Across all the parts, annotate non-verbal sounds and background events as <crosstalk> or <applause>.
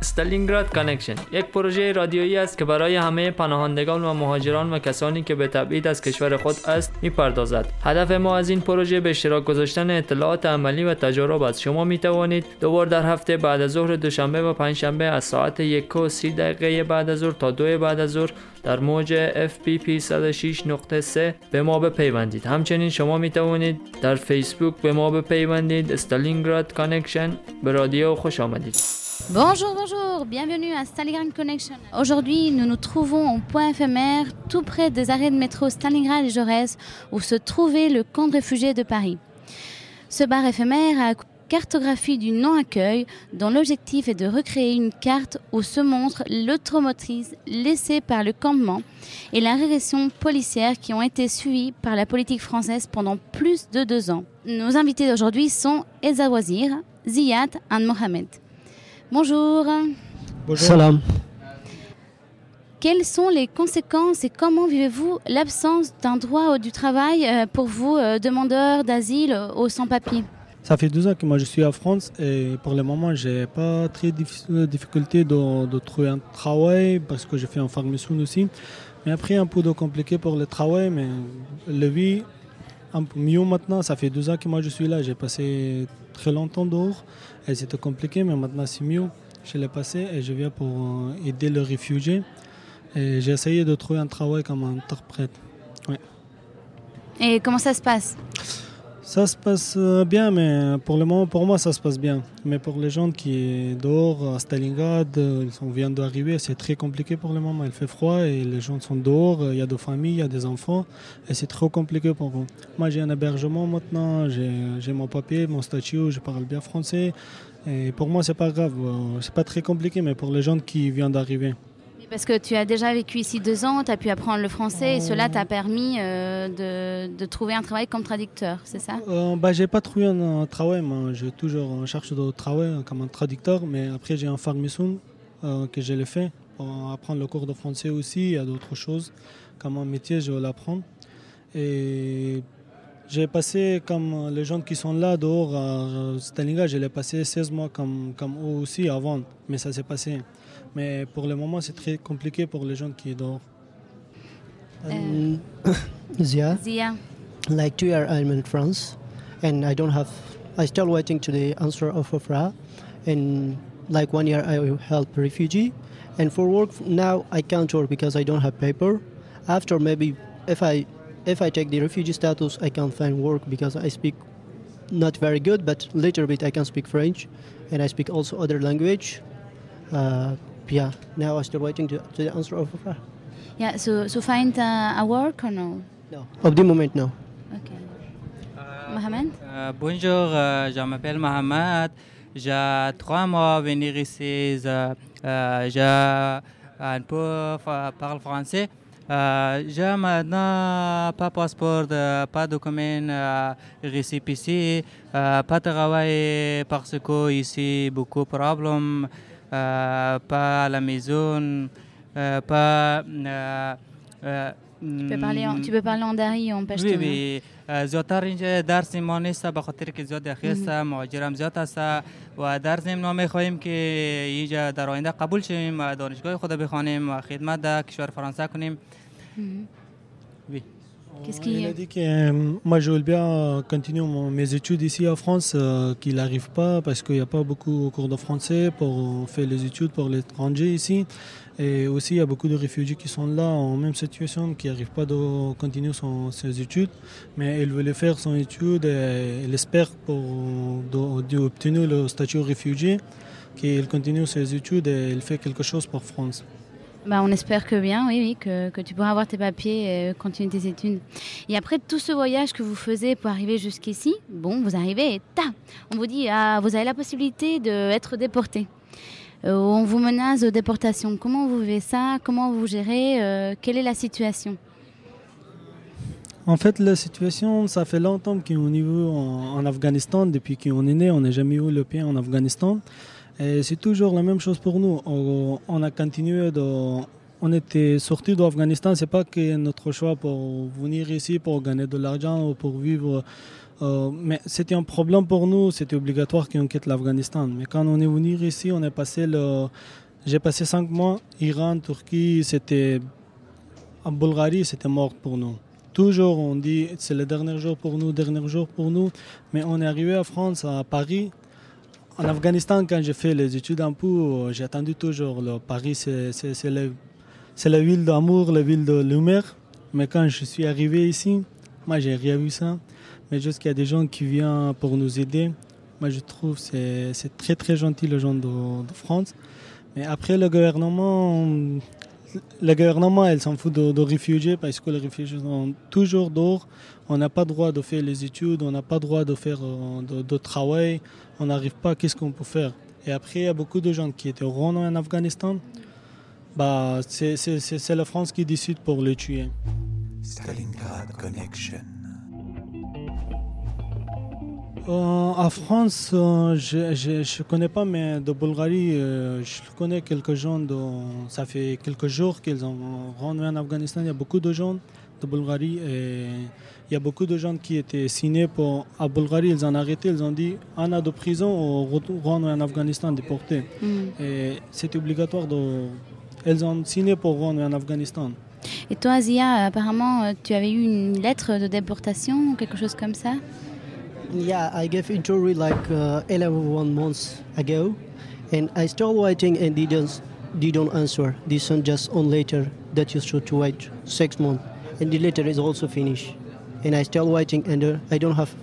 استالینگراد کانکشن یک پروژه رادیویی است که برای همه پناهندگان و مهاجران و کسانی که به تبعید از کشور خود است می‌پردازد. هدف ما از این پروژه به اشتراک گذاشتن اطلاعات عملی و تجارب است. شما می توانید دو بار در هفته بعد از ظهر دوشنبه و پنجشنبه از ساعت یک و سی دقیقه بعد از ظهر تا دو بعد از ظهر در موج FPP 106.3 به ما بپیوندید همچنین شما می توانید در فیسبوک به ما بپیوندید استالینگراد کانکشن به رادیو خوش آمدید Bonjour, bonjour, bienvenue à Stalingrad Connection. Aujourd'hui, nous nous trouvons au point éphémère, tout près des arrêts de métro Stalingrad et Jaurès, où se trouvait le camp de réfugiés de Paris. Ce bar éphémère a cartographie du non-accueil, dont l'objectif est de recréer une carte où se montre l'automotrice laissée par le campement et la régression policière qui ont été suivies par la politique française pendant plus de deux ans. Nos invités d'aujourd'hui sont Elsa Wazir, Ziyad et Mohamed. Bonjour. Salam. Quelles sont les conséquences et comment vivez-vous l'absence d'un droit du travail euh, pour vous, euh, demandeurs d'asile aux sans-papiers? Ça fait deux ans que moi je suis en France et pour le moment j'ai pas très de difficulté de, trouver un travail parce que j'ai fait un formation aussi. Mais après un peu de compliqué pour le travail, mais le vie un peu mieux maintenant. Ça fait deux ans que moi je suis là. J'ai passé très longtemps dehors et c'était compliqué, mais maintenant c'est mieux. Je l'ai passé et je viens pour euh, aider les réfugiés. J'ai essayé de trouver un travail comme interprète. Et comment ça se passe? Ça se passe euh, bien, mais pour le moment, pour moi, ça se passe bien. Mais pour les gens qui sont dehors à Stalingrad, euh, ils sont- viennent d'arriver, c'est très compliqué pour le moment. Il fait froid et les gens sont dehors. Il y a des familles, il y a des enfants et c'est trop compliqué pour eux. Moi, j'ai un hébergement maintenant, j'ai mon papier, mon statut, je parle bien français. Et pour moi, c'est pas grave. euh, C'est pas très compliqué, mais pour les gens qui viennent d'arriver. Parce que tu as déjà vécu ici deux ans, tu as pu apprendre le français et cela t'a permis euh, de, trouver un travail comme traducteur, c'est ça? Euh, bah, pas trouvé un, travail, mais j'ai toujours en cherche de travail euh, comme un traducteur, mais après j'ai un formation euh, que je l'ai fait pour apprendre le cours de français aussi. Il y a d'autres choses comme un métier, je vais l'apprendre. Et j'ai passé comme les gens qui sont là dehors à Stalingrad, je l'ai passé 16 mois comme, comme eux aussi avant, mais ça s'est passé. Mais pour le moment, c'est très compliqué pour les gens qui sont dehors. Euh, <coughs> Yeah, Zia, like two years I'm in France, and I don't have. I still waiting to the answer of OFRA, and like one year I will help refugee, and for work now I can't work because I don't have paper. After maybe if I if I take the refugee status I can find work because I speak not very good, but little bit I can speak French, and I speak also other language. Uh, yeah, now I'm still waiting to, to the answer of OFRA. yeah, so, so find uh, a work or no? No, of the moment no. Ok. Mohamed Euh, bonjour, euh, je m'appelle Mohamed. J'ai trois mois à venir ici. Je, euh, je un peu parle français. J'ai maintenant pas passeport, euh, pas document, euh, récépissé, pas travail parce que ici beaucoup de problèmes, pas à la maison, euh, pas euh, euh, Tu peux parler en, tu peux parler en dari en pashto. وی زیادتر اینجا درس ما نیست به خاطر که زیاد رخیص مهاجرم زیاد است و در ضمن ما می‌خواهیم که اینجا در آینده قبول شویم و دانشگاه خود بخوانیم و خدمت در کشور فرانسه کنیم. وی Qu'est-ce Il a qui dit que euh, moi je veux bien continuer mon- mes études ici en France, euh, qu'il n'arrive pas parce qu'il n'y a pas beaucoup de cours de français pour faire les études pour l'étranger ici. Et aussi il y a beaucoup de réfugiés qui sont là en même situation, qui n'arrivent pas de continuer son- ses études. Mais il voulait faire son étude et il espère pour d'obtenir le statut de réfugié, qu'il continue ses études et il fait quelque chose pour France. Bah, on espère que bien, oui, oui, que, que tu pourras avoir tes papiers et euh, continuer tes études. Et après tout ce voyage que vous faisiez pour arriver jusqu'ici, bon, vous arrivez et ta, on vous dit, ah, vous avez la possibilité d'être déporté. Euh, on vous menace de déportation. Comment vous vivez ça? Comment vous gérez Euh, Quelle est la situation? En fait, la situation, ça fait longtemps qu'on est en, en Afghanistan. Depuis qu'on est né, on n'a jamais eu le pied en Afghanistan. Et c'est toujours la même chose pour nous. On, a continué de. On était sortis d'Afghanistan, c'est pas que notre choix pour venir ici pour gagner de l'argent ou pour vivre. euh, mais c'était un problème pour nous, c'était obligatoire qu'on quitte l'Afghanistan. Mais quand on est venu ici, on est passé. J'ai passé cinq mois, Iran, Turquie, c'était. En Bulgarie, c'était mort pour nous. Toujours, on dit c'est le dernier jour pour nous, dernier jour pour nous. Mais on est arrivé à France, à Paris. En Afghanistan, quand j'ai fait les études en Pou, j'ai attendu toujours. Paris, c'est la, ville d'amour, la ville de lumière. Mais quand je suis arrivé ici, moi, j'ai rien vu ça. Mais juste qu'il y a des gens qui viennent pour nous aider. Moi, je trouve que c'est c'est très, très gentil, les gens de, de France. Mais après, le gouvernement, le gouvernement, elle s'en fout de, de réfugiés parce que les réfugiés sont toujours dehors. On n'a pas droit de faire les études, on n'a pas droit de faire euh, de, de travail. On n'arrive pas, qu'est-ce qu'on peut faire? Et après, il y a beaucoup de gens qui étaient rentrés en Afghanistan. Bah, c'est la France qui décide pour les tuer. Stalingrad Connection. Euh, en France, euh, je ne connais pas, mais de Bulgarie, euh, je connais quelques gens. De, ça fait quelques jours qu'ils ont rendu en Afghanistan. Il y a beaucoup de gens de Bulgarie et il y a beaucoup de gens qui étaient signés pour. À Bulgarie, ils ont arrêté, ils ont dit un an de prison ou retour- rendre en Afghanistan déporté. Mm. Et c'est obligatoire de. Ils ont signé pour rendre en Afghanistan. Et toi, Zia, apparemment, euh, tu avais eu une lettre de déportation ou quelque chose comme ça? Yeah, I gave interview like uh, 11 months ago, and I still waiting and didn't didn't answer. This one just on later that you should wait six months, and the letter is also finished, and I still waiting and uh, I don't have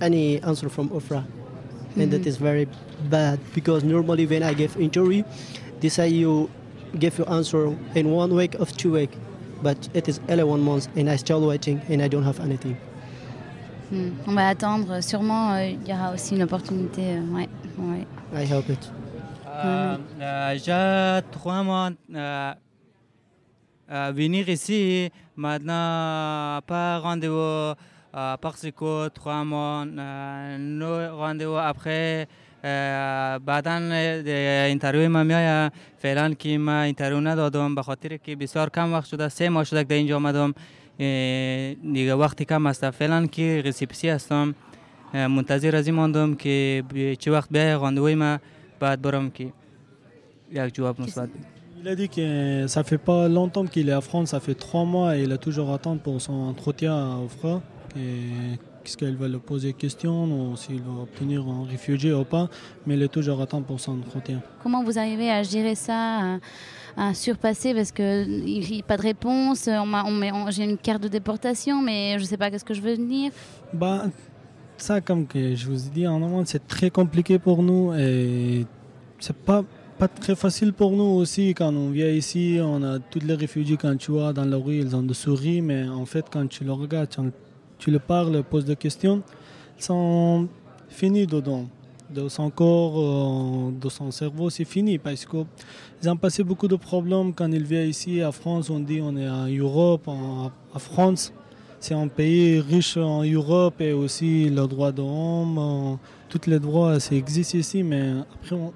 any answer from Ofra, and that is very bad because normally when I give interview, they say you give your answer in one week of two week, but it is 11 months and I still waiting and I don't have anything. Hmm. On va attendre. Sûrement, euh, il y aura aussi une opportunité. euh, ouais, ouais. I hope it. Euh, euh, J'ai trois mois euh, euh, venir ici, maintenant pas rendez-vous euh, parce que trois mois, euh, no rendez-vous après بعدا اینترویو ما میایه فعلا که ما اینترویو ندادم به خاطر که بسیار کم وقت شده سه ماه شده که اینجا آمدم دیگه وقتی کم است فعلا که رسیپسی هستم منتظر از این ماندم که چه وقت بیای راندوی ما بعد برم که یک جواب مثبت. Il a dit que ça fait pas longtemps qu'il est à France, ça fait trois mois et il a toujours attendu pour son entretien à Ofra. Et Qu'est-ce qu'elle va lui poser question ou s'il va obtenir un réfugié ou pas, mais il est toujours attendu pour son entretien. Comment vous arrivez à gérer ça, à, surpasser? Parce qu'il n'y a pas de réponse. On m'a- on met- on- J'ai une carte de déportation, mais je ne sais pas qu'est-ce que je veux venir. Bah, ça, comme que je vous ai dit en amont, c'est très compliqué pour nous et c'est pas pas très facile pour nous aussi quand on vient ici. On a tous les réfugiés quand tu vois dans la rue, ils ont des souris, mais en fait, quand tu le regardes, tu, le parles, poses des questions, ils sont finis dedans. De son corps, euh, de son cerveau, c'est fini parce qu'ils ont passé beaucoup de problèmes quand ils viennent ici à France. On dit on est en Europe, en, en France. C'est un pays riche en Europe et aussi le droit de l'homme, euh, tous les droits, ça existe ici, mais après on,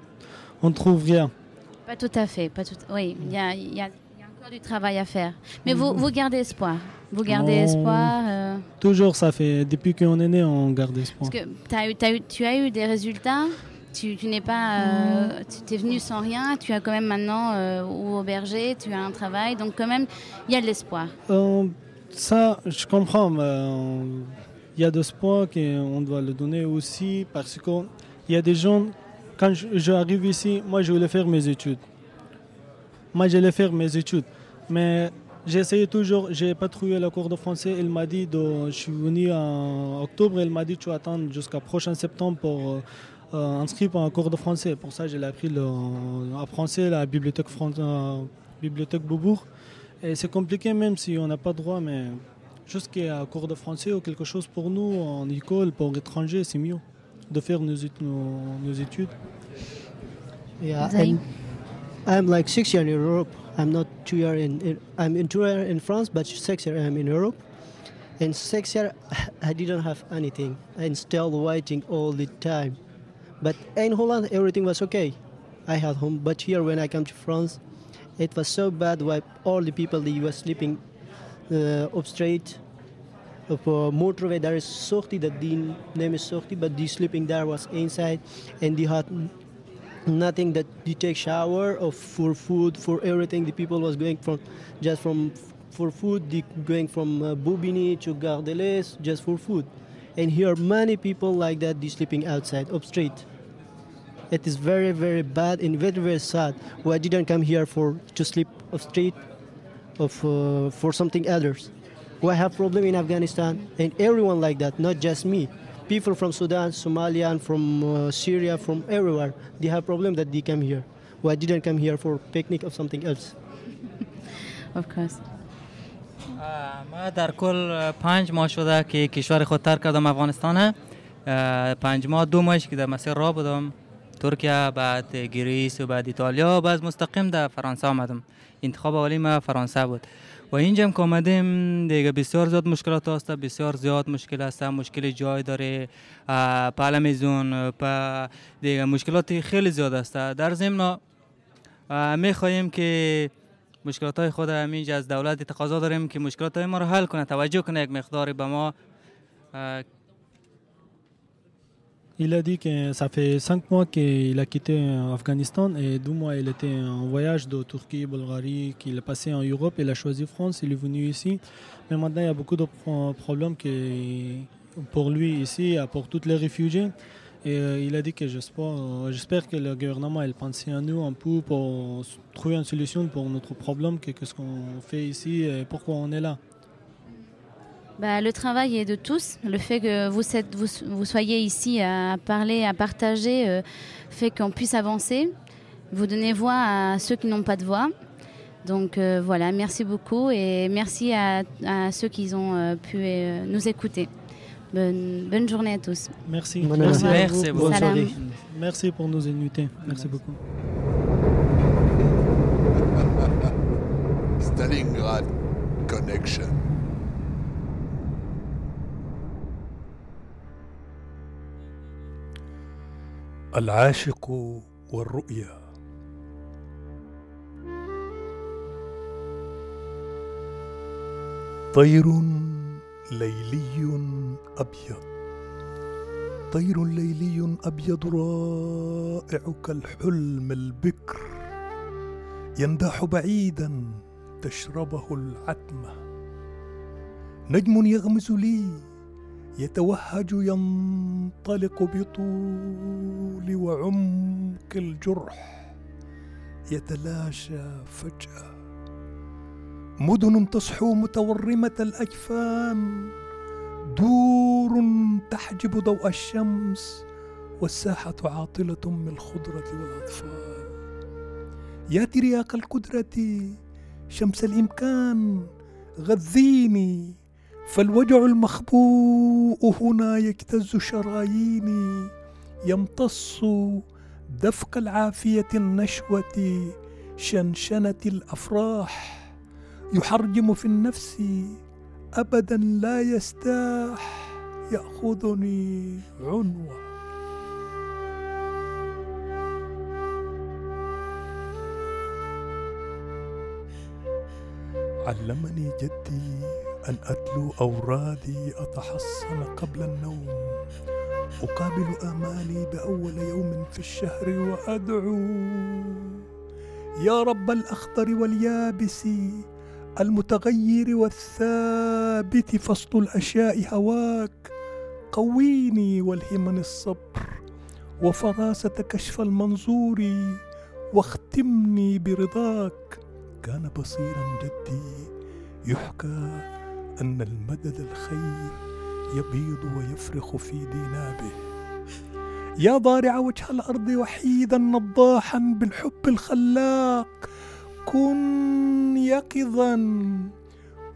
on trouve rien. Pas tout à fait. Pas tout... Oui, il y a, y a- il y a encore du travail à faire. Mais vous, vous gardez espoir. Vous gardez On- espoir. euh, Toujours, ça fait depuis qu'on est né, on garde espoir. parce que t'as eu, t'as eu- tu as eu des résultats. Tu, tu n'es pas. euh, tu es venu sans rien. Tu as quand même maintenant euh, ou auberger. Tu as un travail. Donc, quand même, il y a de l'espoir. Euh, ça, je comprends, il y a de espoir qu'on doit le donner aussi parce qu'il y a des gens, quand j'arrive ici, moi je voulais faire mes études. Moi j'allais faire mes études. Mais j'ai essayé toujours, j'ai pas trouvé le cours de français. Il m'a dit, je suis venu en octobre, il m'a dit tu attends jusqu'à prochain septembre pour euh, inscrire un cours de français. Pour ça, j'ai appris le, en français la bibliothèque, Fran- euh, Beaubourg. Et c'est compliqué même si on n'a pas droit, mais juste qu'il y a un cours de français ou quelque chose pour nous en école, pour étrangers, c'est mieux de faire nos, nos- nos études. Yeah, and I'm like six years in Europe. I'm not two years in, in. I'm in two years in France, but six years I'm in Europe. And six years I didn't have anything. I'm still waiting all the time. But in Holland everything was okay. I had home, but here when I come to France, it was so bad. Why all the people they were sleeping uh, up straight. Op uh, motorway there is Sorti, that the name is Sorti, but the sleeping there was inside, and they had nothing that you take shower or for food for everything. The people was going from just from for food they going from uh, Bobigny to Gare de l'Est just for food. And here many people like that they sleeping outside up street. It is very very bad and very very sad. Why didn't come here for to sleep off street of uh, for something others we have problem in Afghanistan and everyone like that not just me people from Sudan, Somalia, and from uh, Syria, from everywhere, they have problem that they come here. Why didn't come here for picnic or something else? Of course. ما در کل پنج ماه شده که کشور خود ترک کردم افغانستان پنج ماه دو ماهش که در مسیر راه بودم ترکیه بعد گریس و بعد ایتالیا و بعد مستقیم در فرانسه آمدم انتخاب اولی ما فرانسه بود و اینجا هم که دیگه بسیار زیاد مشکلات هست بسیار زیاد مشکل هست مشکل جای داره آه، پل میزون په دیگه مشکلات خیلی زیاد است در ضمن می خواهیم که مشکلات های خود همینجا از دولت تقاضا داریم که مشکلات های ما رو حل کنه. توجه کنه یک مقداری به ما. Il a dit que ça fait cinq mois qu'il a quitté Afghanistan et deux mois il était en voyage de Turquie, Bulgarie, qu'il est passé en Europe. Il a choisi France, il est venu ici. Mais maintenant il y a beaucoup de pro- problèmes que pour lui ici, pour tous les réfugiés. Et euh, il a dit que j'espère, euh, que le gouvernement pense à nous un peu pour trouver une solution pour notre problème, que qu'est-ce qu'on fait ici et pourquoi on est là. Bah, le travail est de tous. Le fait que vous, êtes- vous, vous soyez ici à parler, à partager, euh, fait qu'on puisse avancer. Vous donnez voix à ceux qui n'ont pas de voix. Donc euh, voilà, merci beaucoup et merci à, à ceux qui ont euh, pu euh, nous écouter. Bonne, bonne journée à tous. Merci. Bonne Merci, Merci. Bonne soirée. Merci pour nous inviter. Merci beaucoup. Stalingrad Connection. العاشق والرؤيا. طير ليلي أبيض. طير ليلي أبيض رائع كالحلم البكر. ينداح بعيدا تشربه العتمة. نجم يغمز لي يتوهج ينطلق بطول وعمق الجرح. يتلاشى فجأة. مدن تصحو متورمة الأجفان. دور تحجب ضوء الشمس. والساحة عاطلة من الخضرة والأطفال. يا ترياق القدرة شمس الإمكان. غذيني. فالوجع المخبوء هنا يجتز شراييني يمتص دفق العافية النشوة شنشنة الأفراح. يحرجم في النفس أبدا لا يستاح يأخذني عنوة. علمني جدي أن أتلو أورادي أتحصن قبل النوم. أقابل آمالي بأول يوم في الشهر وأدعو. يا رب الأخضر واليابس المتغير والثابت فصل الأشياء هواك. قويني والهمني الصبر وفراسة كشف المنظور واختمني برضاك. كان بصيرا جدي يحكى أن المدد الخير يبيض ويفرخ في دينابه. يا ضارع وجه الأرض وحيدا نضاحا بالحب الخلاق. كن يقظا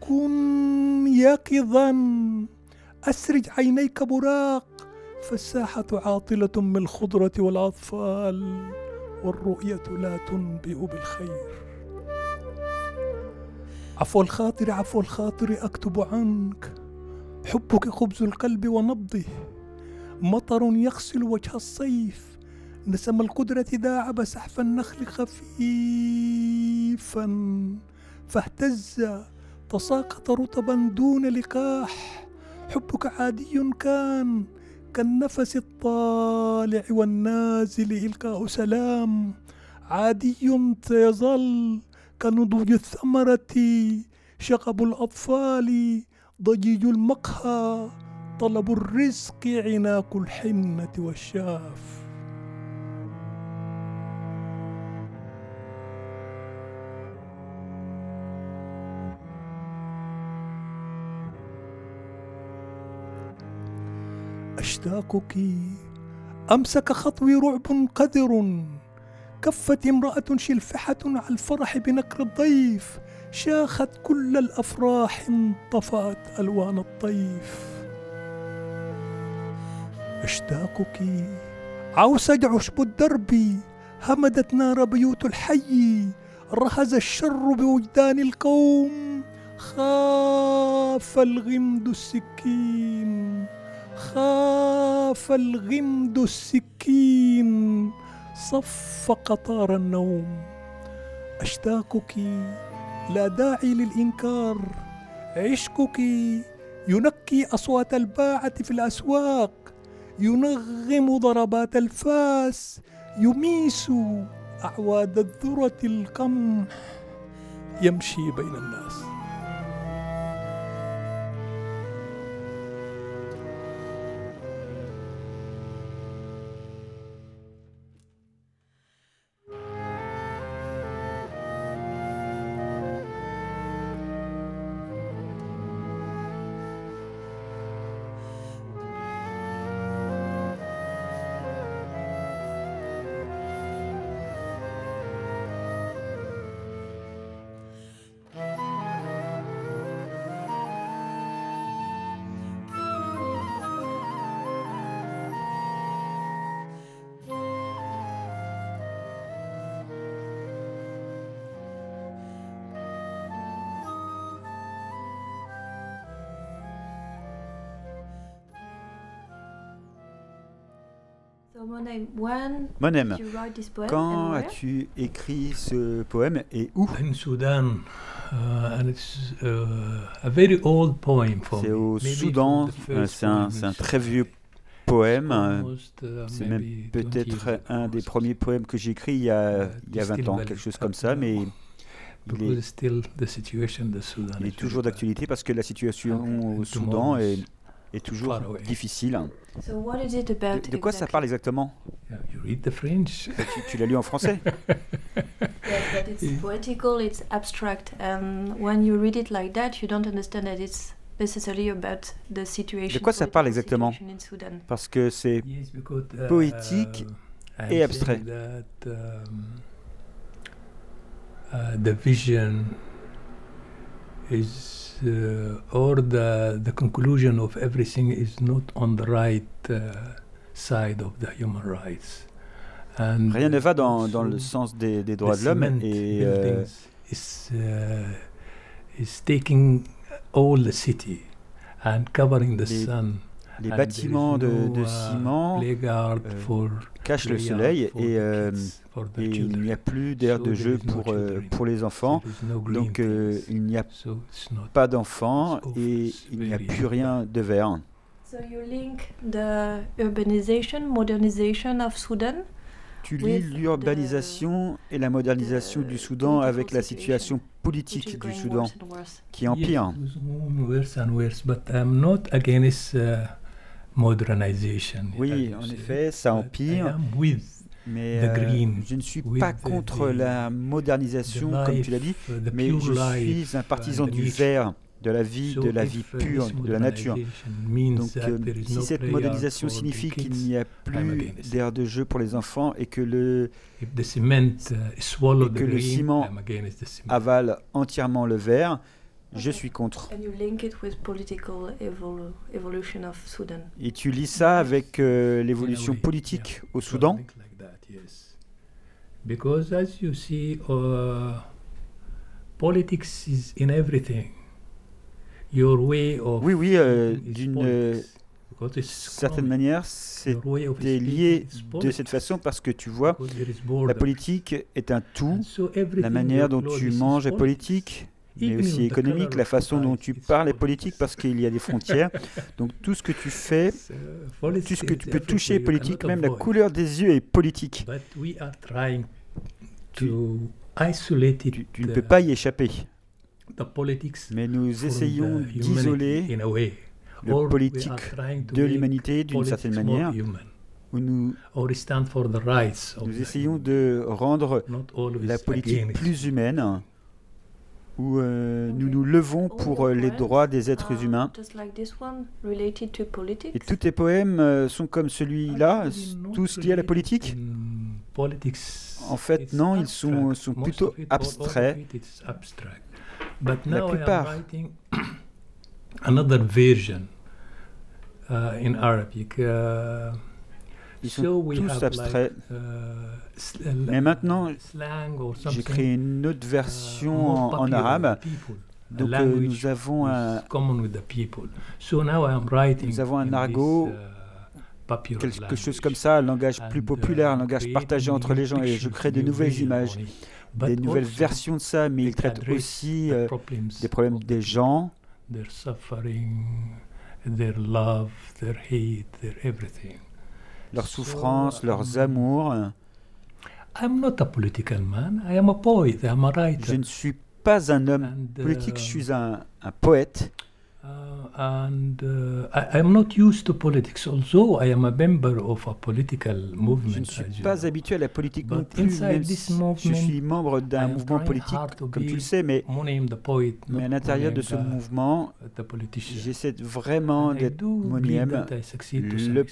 كن يقظا. أسرج عينيك براق. فالساحة عاطلة من الخضرة والأطفال والرؤية لا تنبئ بالخير. عفو الخاطر عفو الخاطر أكتب عنك. حبك خبز القلب ونبضه. مطر يغسل وجه الصيف. نسم القدرة داعب سحف النخل خفيفا. فاهتز تساقط رطبا دون لقاح. حبك عادي كان كالنفس الطالع والنازل إلقاء سلام. عادي يظل كنضوج الثمرة شغب الأطفال ضجيج المقهى طلب الرزق عناق الحنة والشاف. أشتاقك أمسك خطوي رعب قدر. كفت امرأة شلفحة على الفرح بنكر الضيف شاخت كل الأفراح انطفأت ألوان الطيف. أشتاقك عوسج عشب الدرب همدت نار بيوت الحي رهز الشر بوجدان القوم خاف الغمد السكين خاف الغمد السكين. صف قطار النوم. أشتاقك لا داعي للإنكار. عشقك ينكي أصوات الباعة في الأسواق. ينغم ضربات الفاس. يميس أعواد الذرة القمح. يمشي بين الناس. So Monem, when Monem, did you write this poem quand as-tu écrit ce poème et où? In Sudan, uh, and it's uh, a very old poem for C'est au Maybe Soudan, euh, c'est un, très vieux poème. Almost, uh, C'est même 20 peut-être un des premiers poèmes que j'ai écrit il y a, Uh, il y a it's 20 still ans, quelque chose comme ça, mais il est, still the situation in the Sudan il est is toujours d'actualité parce que la situation au Soudan est, est toujours difficile. So what is it De, about de quoi ça exactly? parle exactement? Yeah, you read the French. <laughs> tu, tu l'as lu en français? Yes, but it's poetical, it's abstract, and when you read it like that, you don't understand that it's necessarily about the situation. De quoi ça parle exactement? situation in Sudan. Parce que c'est Yes, because, uh, poétique et abstrait. That, um, uh, the vision is, or the the conclusion of everything is not on the right uh, side of the human rights. And rien ne va dans, le sens des, des droits de l'homme et euh, is uh, is taking all the city and covering the Les- sun les And bâtiments de, uh, ciment euh, cachent le soleil et, euh, et il n'y a plus d'aire So de jeu pour, euh, pour les enfants. Donc euh, il n'y a pas d'enfants et il n'y a plus rien de vert. So you link the urbanization, modernization of Sudan Tu lis with l'urbanisation et la modernisation the du Soudan political avec la situation politique du Soudan qui empire. Uh. Oui, en effet, ça empire, mais the euh, green, je ne suis pas the- contre the- la the modernisation, comme tu l'as dit, life, uh, mais pure je life suis un partisan and the du nature. vert, de la vie, So de la vie uh, pure, de la nature. Donc, euh, si no cette modernisation signifie qu'il n'y a plus d'aire de jeu pour les enfants et que le If the cement uh, swallow et the que le green, ciment avale entièrement le vert, je suis contre. And you link it with political evol- evolution of Sudan. Et tu lis ça avec euh, l'évolution politique yeah, au Soudan yes. Because as you see, uh, politics is in everything. Your way of Oui, oui, euh, d'une certaine manière, speaking lié de cette façon parce que tu vois, la politique est un tout. So La manière dont tu manges est politique, mais aussi économique. La façon dont tu parles est politique parce qu'il y a des frontières. <laughs> Donc tout ce que tu fais, So, tout ce que tu peux toucher est politique. Même la couleur des yeux est politique. But we are trying to isolate it, Tu, tu ne uh, peux pas y échapper. Mais nous essayons d'isoler le politique de l'humanité d'une certaine manière, où nous, essayons de rendre la politique plus humaine, où euh, nous nous levons pour euh, les droits des êtres are humains. Just like this one, related to politics. Et tous tes poèmes euh, sont comme celui-là, not tous liés à la politique. En fait, It's non, ils sont, plutôt abstraits. La plupart. <coughs> another version uh, in Arabic. Uh, Ils sont tous abstraits. Uh, sl- Mais maintenant, J'ai créé une autre uh, version en, arabe. Donc euh, nous avons un, Nous avons un argot, uh, quelque chose comme ça, un langage plus populaire, un uh, langage partagé entre les gens et je crée de nouvelles images, des nouvelles versions de ça, mais il it traite aussi euh, problems des problèmes des gens, their suffering, their love, their hate, their everything. Leurs So, souffrances, leurs um, amours. I'm not a political man. I am a poet. I am a writer. Je ne suis pas un homme And, politique, je uh, suis un, un poète. Uh, uh, I, I'm not used to politics, although I am a member of a political movement. Je ne suis pas habitué à la politique non plus, même si je suis membre d'un mouvement politique, comme tu le sais, mais, à l'intérieur de ce mouvement, j'essaie vraiment d'être some le.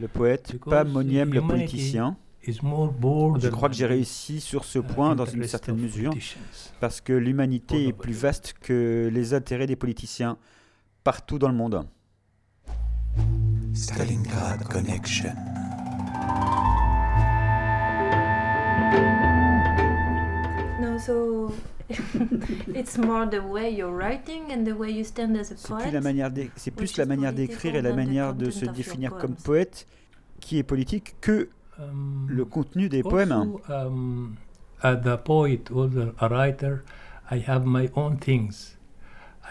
Le poète, pas Moniem, le politicien. Je crois que j'ai réussi sur ce point dans une certaine of mesure, politicians. parce que l'humanité est plus vaste que les intérêts des politiciens partout dans le monde. Stalingrad Connection. No, so <laughs> it's more the way you're writing and the way you stand as a C'est plus poet. la manière d'é- c'est plus la manière d'écrire et la manière de se définir comme poète qui est politique que Um, le contenu des poèmes. Um, as a poet or a writer, I have my own things.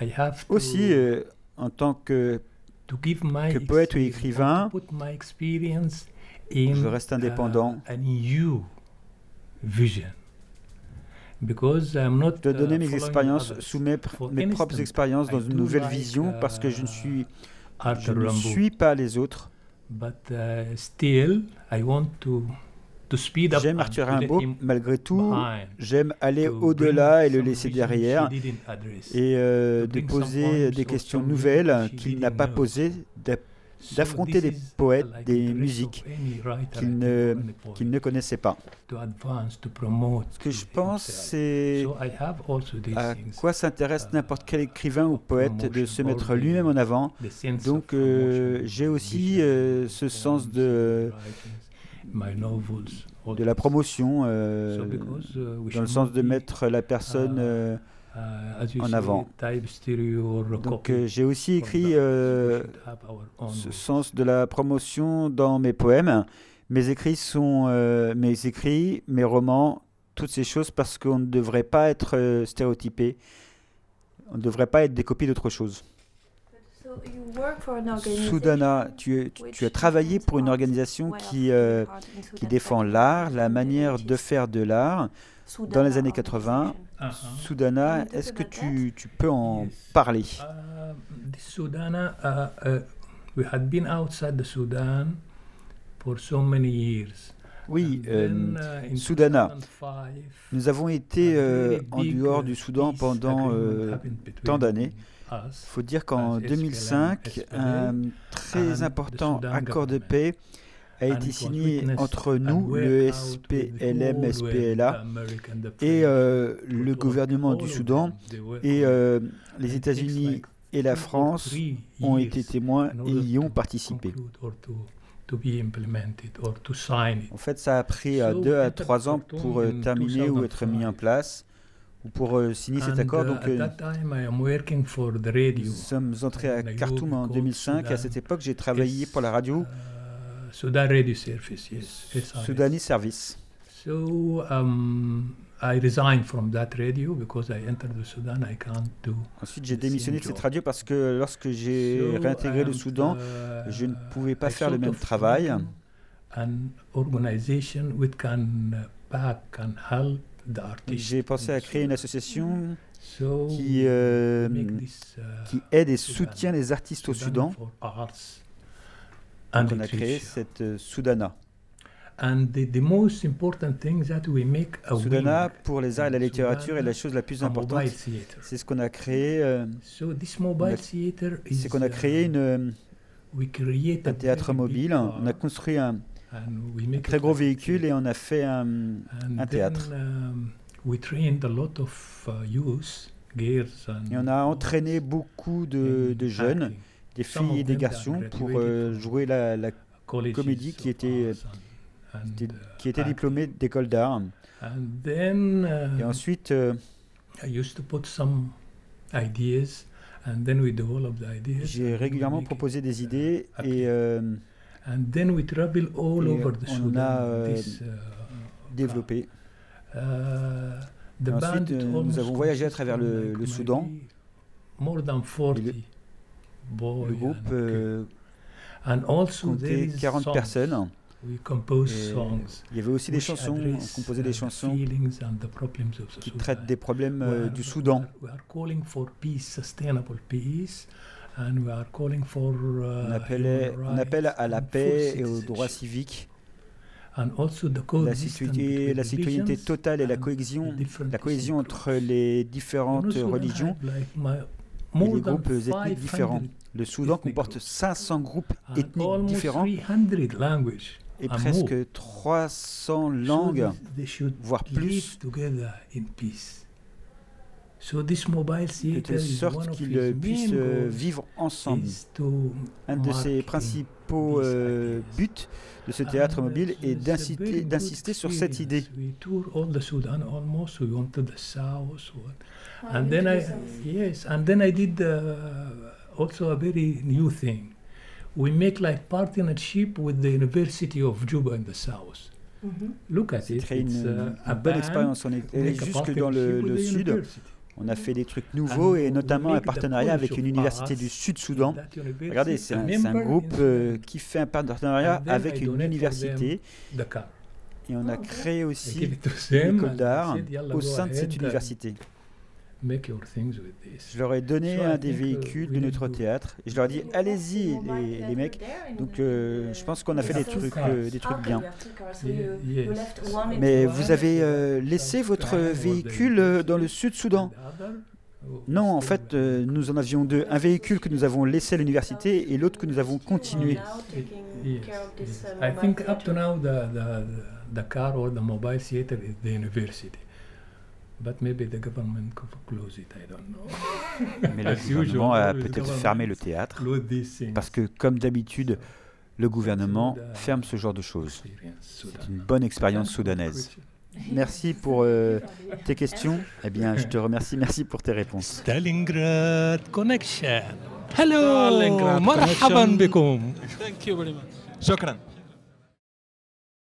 I have to, Aussi, euh, en tant que, to give my que poète ou écrivain, to put my experience in je reste indépendant. uh, a new vision. Because I'm not Je dois donner uh, mes expériences sous mes, propres expériences dans une nouvelle like, vision parce que je ne uh, suis, je ne suis pas les autres. But uh, still, I want to to speed up J'aime Arthur Rimbaud, malgré tout, j'aime aller au-delà et le laisser derrière et euh, de poser des questions nouvelles qu'il n'a pas posées, d'affronter des poètes, des musiques of any writer, qu'il I ne, qu'il ne connaissait pas. Ce que je pense, c'est So I have also these à quoi s'intéresse uh, n'importe quel écrivain ou poète de se mettre lui-même en avant. Donc euh, j'ai aussi euh, ce sens de, de la promotion, euh, uh, dans le sens de mettre la personne uh, euh, Uh, en avant. Donc euh, j'ai aussi écrit euh, ce sens de la promotion dans mes poèmes. Mes écrits sont euh, mes écrits, mes romans, toutes ces choses parce qu'on ne devrait pas être stéréotypé. On ne devrait pas être des copies d'autre chose. So you work for an organization Soudana, tu, tu- tu as travaillé pour une organisation qui, euh, qui défend l'art, la manière de faire de l'art dans les années 80. Uh-huh. Soudana, est-ce que tu, tu peux en parler? Uh, the Sudan, uh, uh, we had been outside the Sudan for so many years. Oui, euh, uh, Soudana. 2005, Nous avons été euh, en dehors uh, du Soudan peace pendant euh, tant d'années. Il faut dire qu'en as SPLM, 2005, SPLA, un très important accord de paix a été signé entre nous, le SPLM, SPLA, et euh, le gouvernement du Soudan et euh, les États-Unis et la France ont été témoins in et y ont participé. En fait, ça a pris euh, deux à trois ans pour in terminer ou être mis en 2005. place pour euh, signer cet accord. uh, Donc, euh, nous sommes entrés à Khartoum en called 2005. À Sudan cette époque, j'ai travaillé pour la radio Uh, Sudan Radio Service. Soudani Service. So um, I resigned from that radio because I entered the Sudan. I can't do. Ensuite, j'ai démissionné de cette radio parce que lorsque j'ai So réintégré le Soudan, uh, je ne pouvais pas I faire le même travail. An organization which can back and help. J'ai pensé à créer une association qui, euh, uh, qui aide et soutient les artistes au Soudan. for arts and Donc, on a créé cette euh, Soudana. And the, the most important thing that we make a Soudana, pour les arts et la littérature, est la chose la plus importante. C'est ce qu'on a créé. euh, C'est qu'on a créé une, un théâtre mobile. car On a construit un, très it gros véhicule et on a fait un, un théâtre. Then, we trained a lot of uh, youth, girls and Et on a entraîné beaucoup de, de jeunes, des filles et des garçons, pour euh, jouer la, la- comédie qui était, qui uh, qui étaient acting. diplômés d'école d'art. Uh, Et ensuite, euh, j'ai régulièrement proposé des idées et euh, And then we travel all et over the on Sudan. a, euh, this, uh, développé. uh, the Et band ensuite, it euh, nous avons voyagé à travers le, like le Soudan. More than 40 boys Le groupe euh, And also there comptait is 40 songs. personnes. We compose songs. il y avait aussi des chansons, on composait des chansons feelings and the problems of the qui traitent des problèmes euh, du Soudan. We are calling for peace, sustainable peace, and we are calling for uh, On, appelle à la paix et aux droits civiques, And also the la citoyenneté, between la citoyenneté religions totale et la cohésion, la cohésion ethnic entre les différentes religions et les groupes ethniques 500 différents. Le Soudan ethnic comporte groups. 500 groupes and ethniques almost différents 300 languages et presque more. 300 So langues, voire plus, mobile de sorte one of qu'ils puissent main euh, goals vivre ensemble. Un de ses principaux euh, buts de ce théâtre mobile est d'insister sur cette idée. experience. We tour all the Sudan almost. We went to the south, what- and then I some- yes, and then I did uh, also a very new thing. We make like partnership with the University of Juba in the south. Mhm. Look at C'est it. créé It's une, uh, expérience. On est jusque dans le, sud. university. On a fait des trucs nouveaux et notamment un partenariat avec une université du Sud-Soudan. Regardez, c'est un, groupe euh, qui fait un partenariat avec une université. Et on a Oh, créé aussi une école d'art said, "Yalla, au sein de cette université. Je leur ai donné un des think, uh, véhicules de notre théâtre et je leur ai dit allez-y les, les mecs. Donc euh, je pense qu'on a fait des trucs, euh, des trucs bien. Mais vous avez euh, laissé votre véhicule euh, dans le Sud-Soudan Non, en fait, euh, nous en avions deux. Un véhicule que nous avons laissé à l'université et l'autre que nous avons continué. The car or the mobile theater is the university. But maybe the. <laughs> Mais le gouvernement a peut-être fermé le théâtre parce que, comme d'habitude, le gouvernement ferme ce genre de choses. C'est une bonne expérience soudanaise. Merci pour euh, tes questions. Eh bien, je te remercie. Merci pour tes réponses. Stalingrad Connection. Hello. Stalingrad Connection. Thank you very.